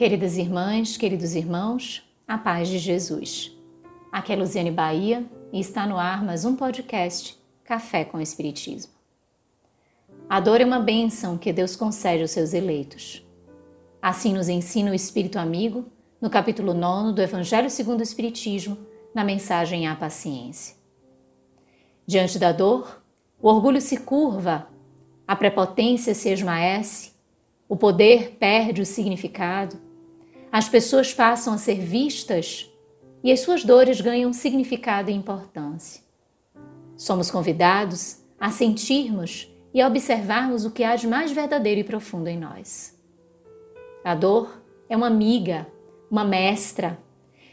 Queridas irmãs, queridos irmãos, a paz de Jesus. Aqui é Luziane Bahia e está no ar mais um podcast Café com Espiritismo. A dor é uma bênção que Deus concede aos seus eleitos. Assim nos ensina o Espírito Amigo no capítulo 9 do Evangelho segundo o Espiritismo, na mensagem à paciência. Diante da dor, o orgulho se curva, a prepotência se esmaece, o poder perde o significado as pessoas passam a ser vistas e as suas dores ganham significado e importância. Somos convidados a sentirmos e a observarmos o que há de mais verdadeiro e profundo em nós. A dor é uma amiga, uma mestra,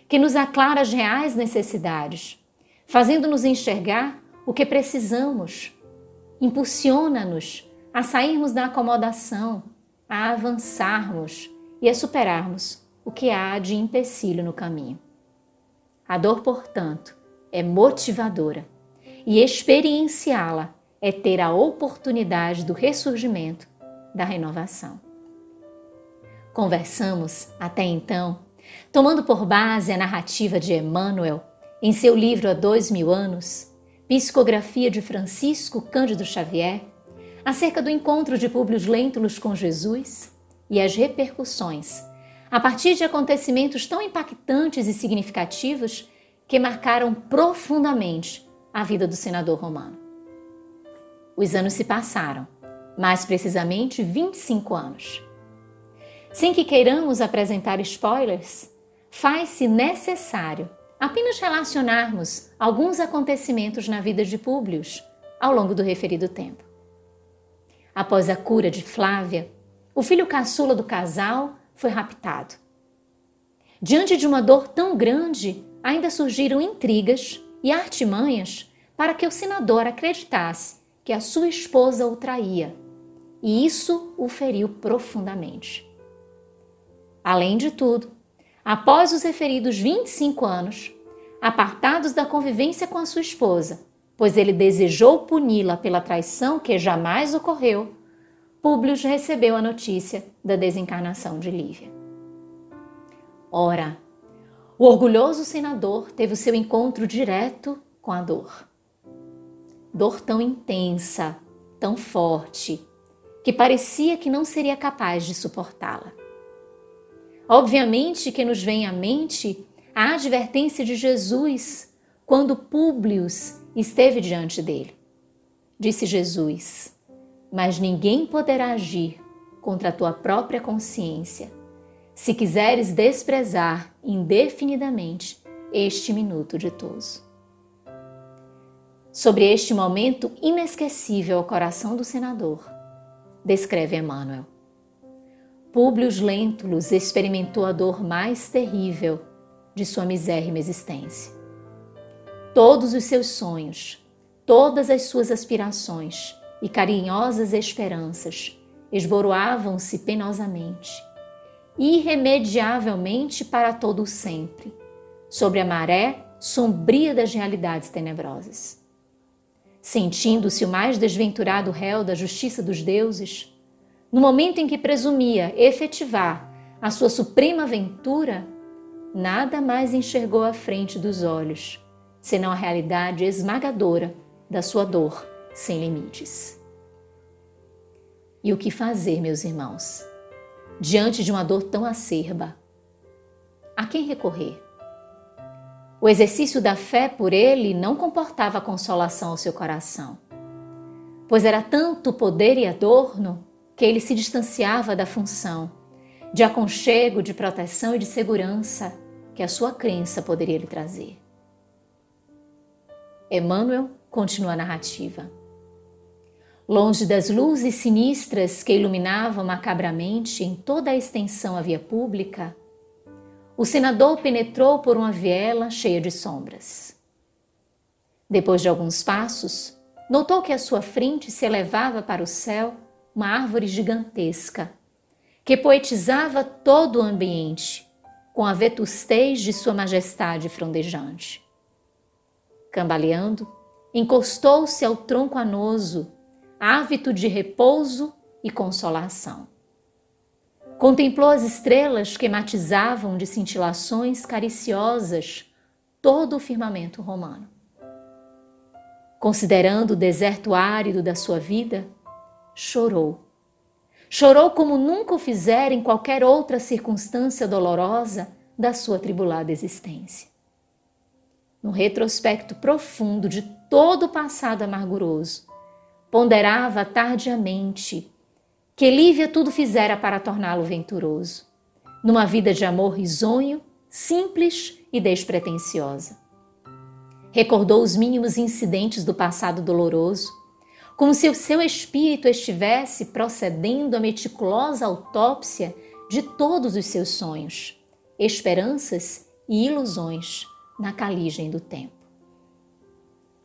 que nos aclara as reais necessidades, fazendo-nos enxergar o que precisamos, impulsiona-nos a sairmos da acomodação, a avançarmos e a superarmos o que há de empecilho no caminho. A dor, portanto, é motivadora e experienciá-la é ter a oportunidade do ressurgimento, da renovação. Conversamos, até então, tomando por base a narrativa de Emmanuel em seu livro Há Dois Mil Anos, Psicografia de Francisco Cândido Xavier, acerca do encontro de Públio Lentulus com Jesus e as repercussões a partir de acontecimentos tão impactantes e significativos que marcaram profundamente a vida do senador romano. Os anos se passaram, mais precisamente 25 anos. Sem que queiramos apresentar spoilers, faz-se necessário apenas relacionarmos alguns acontecimentos na vida de Públio ao longo do referido tempo. Após a cura de Flávia, o filho caçula do casal foi raptado. Diante de uma dor tão grande, ainda surgiram intrigas e artimanhas para que o senador acreditasse que a sua esposa o traía, e isso o feriu profundamente. Além de tudo, após os referidos 25 anos, apartados da convivência com a sua esposa, pois ele desejou puni-la pela traição que jamais ocorreu, Públio recebeu a notícia da desencarnação de Lívia. Ora, o orgulhoso senador teve o seu encontro direto com a dor. Dor tão intensa, tão forte, que parecia que não seria capaz de suportá-la. Obviamente que nos vem à mente a advertência de Jesus quando Públio esteve diante dele. Disse Jesus: mas ninguém poderá agir contra a tua própria consciência, se quiseres desprezar indefinidamente este minuto ditoso. Sobre este momento inesquecível ao coração do senador, descreve Emmanuel. Públio Lentulus experimentou a dor mais terrível de sua misérrima existência. Todos os seus sonhos, todas as suas aspirações, e carinhosas esperanças esboroavam-se penosamente, irremediavelmente para todo o sempre, sobre a maré sombria das realidades tenebrosas. Sentindo-se o mais desventurado réu da justiça dos deuses, no momento em que presumia efetivar a sua suprema aventura, nada mais enxergou à frente dos olhos, senão a realidade esmagadora da sua dor sem limites. E o que fazer, meus irmãos, diante de uma dor tão acerba? A quem recorrer? O exercício da fé por ele não comportava consolação ao seu coração, pois era tanto poder e adorno que ele se distanciava da função de aconchego, de proteção e de segurança que a sua crença poderia lhe trazer. Emmanuel continua a narrativa. Longe das luzes sinistras que iluminavam macabramente em toda a extensão a via pública, o senador penetrou por uma viela cheia de sombras. Depois de alguns passos, notou que à sua frente se elevava para o céu uma árvore gigantesca, que poetizava todo o ambiente com a vetustez de sua majestade frondejante. Cambaleando, encostou-se ao tronco anoso hábito de repouso e consolação. Contemplou as estrelas que matizavam de cintilações cariciosas todo o firmamento romano. Considerando o deserto árido da sua vida, chorou. Chorou como nunca o fizera em qualquer outra circunstância dolorosa da sua tribulada existência. No retrospecto profundo de todo o passado amarguroso, ponderava tardiamente que Lívia tudo fizera para torná-lo venturoso, numa vida de amor risonho, simples e despretensiosa. Recordou os mínimos incidentes do passado doloroso, como se o seu espírito estivesse procedendo à meticulosa autópsia de todos os seus sonhos, esperanças e ilusões na caligem do tempo.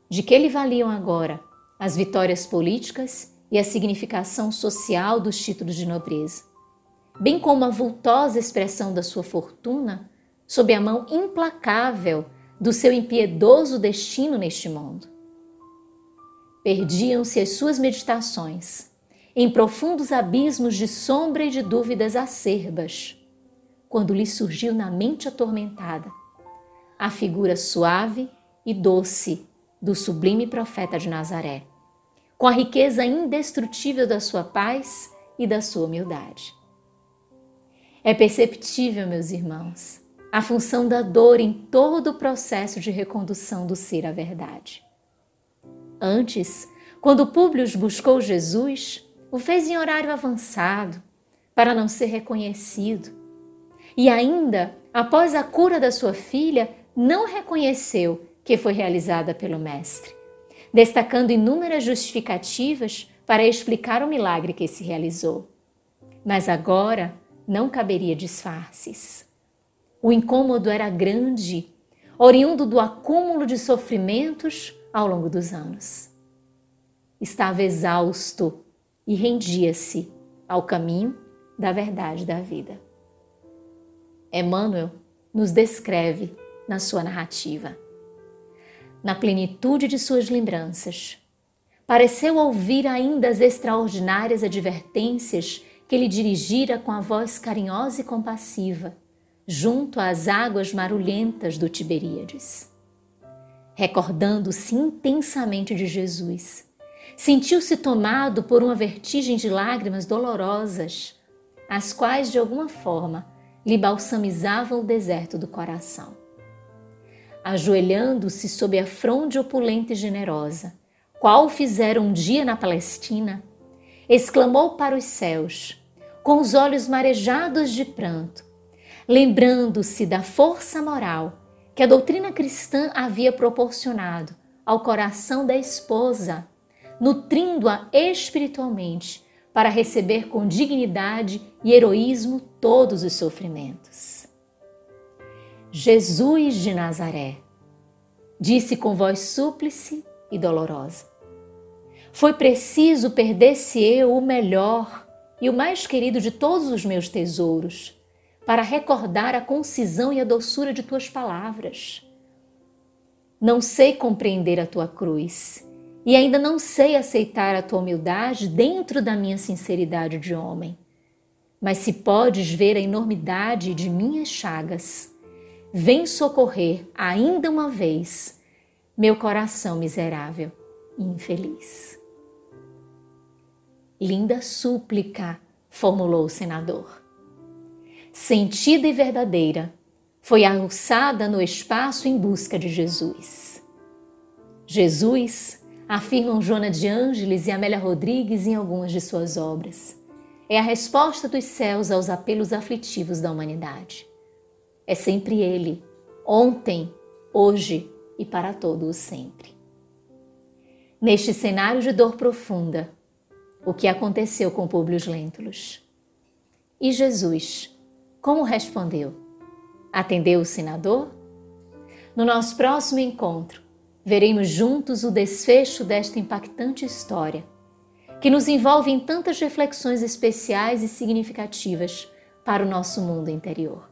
De que lhe valiam agora as vitórias políticas e a significação social dos títulos de nobreza, bem como a vultosa expressão da sua fortuna sob a mão implacável do seu impiedoso destino neste mundo. Perdiam-se as suas meditações em profundos abismos de sombra e de dúvidas acerbas, quando lhe surgiu na mente atormentada a figura suave e doce do sublime profeta de Nazaré, com a riqueza indestrutível da sua paz e da sua humildade. É perceptível, meus irmãos, a função da dor em todo o processo de recondução do ser à verdade. Antes, quando Públio buscou Jesus, o fez em horário avançado, para não ser reconhecido. E ainda, após a cura da sua filha, não reconheceu que foi realizada pelo Mestre, destacando inúmeras justificativas para explicar o milagre que se realizou. Mas agora não caberia disfarces. O incômodo era grande, oriundo do acúmulo de sofrimentos ao longo dos anos. Estava exausto e rendia-se ao caminho da verdade da vida. Emmanuel nos descreve na sua narrativa. Na plenitude de suas lembranças, pareceu ouvir ainda as extraordinárias advertências que lhe dirigira com a voz carinhosa e compassiva, junto às águas marulhentas do Tiberíades. Recordando-se intensamente de Jesus, sentiu-se tomado por uma vertigem de lágrimas dolorosas, as quais de alguma forma lhe balsamizavam o deserto do coração ajoelhando-se sob a fronde opulenta e generosa, qual fizeram um dia na Palestina, exclamou para os céus, com os olhos marejados de pranto, lembrando-se da força moral que a doutrina cristã havia proporcionado ao coração da esposa, nutrindo-a espiritualmente para receber com dignidade e heroísmo todos os sofrimentos. Jesus de Nazaré, disse com voz súplice e dolorosa. Foi preciso perder-se eu o melhor e o mais querido de todos os meus tesouros, para recordar a concisão e a doçura de tuas palavras. Não sei compreender a tua cruz e ainda não sei aceitar a tua humildade dentro da minha sinceridade de homem. Mas se podes ver a enormidade de minhas chagas, vem socorrer ainda uma vez meu coração miserável e infeliz. Linda súplica, formulou o senador. Sentida e verdadeira, foi alçada no espaço em busca de Jesus. Jesus, afirmam Joana de Ângeles e Amélia Rodrigues em algumas de suas obras, é a resposta dos céus aos apelos aflitivos da humanidade é sempre Ele, ontem, hoje e para todo o sempre. Neste cenário de dor profunda, o que aconteceu com Públio Lentulus? E Jesus, como respondeu? Atendeu o senador? No nosso próximo encontro, veremos juntos o desfecho desta impactante história, que nos envolve em tantas reflexões especiais e significativas para o nosso mundo interior.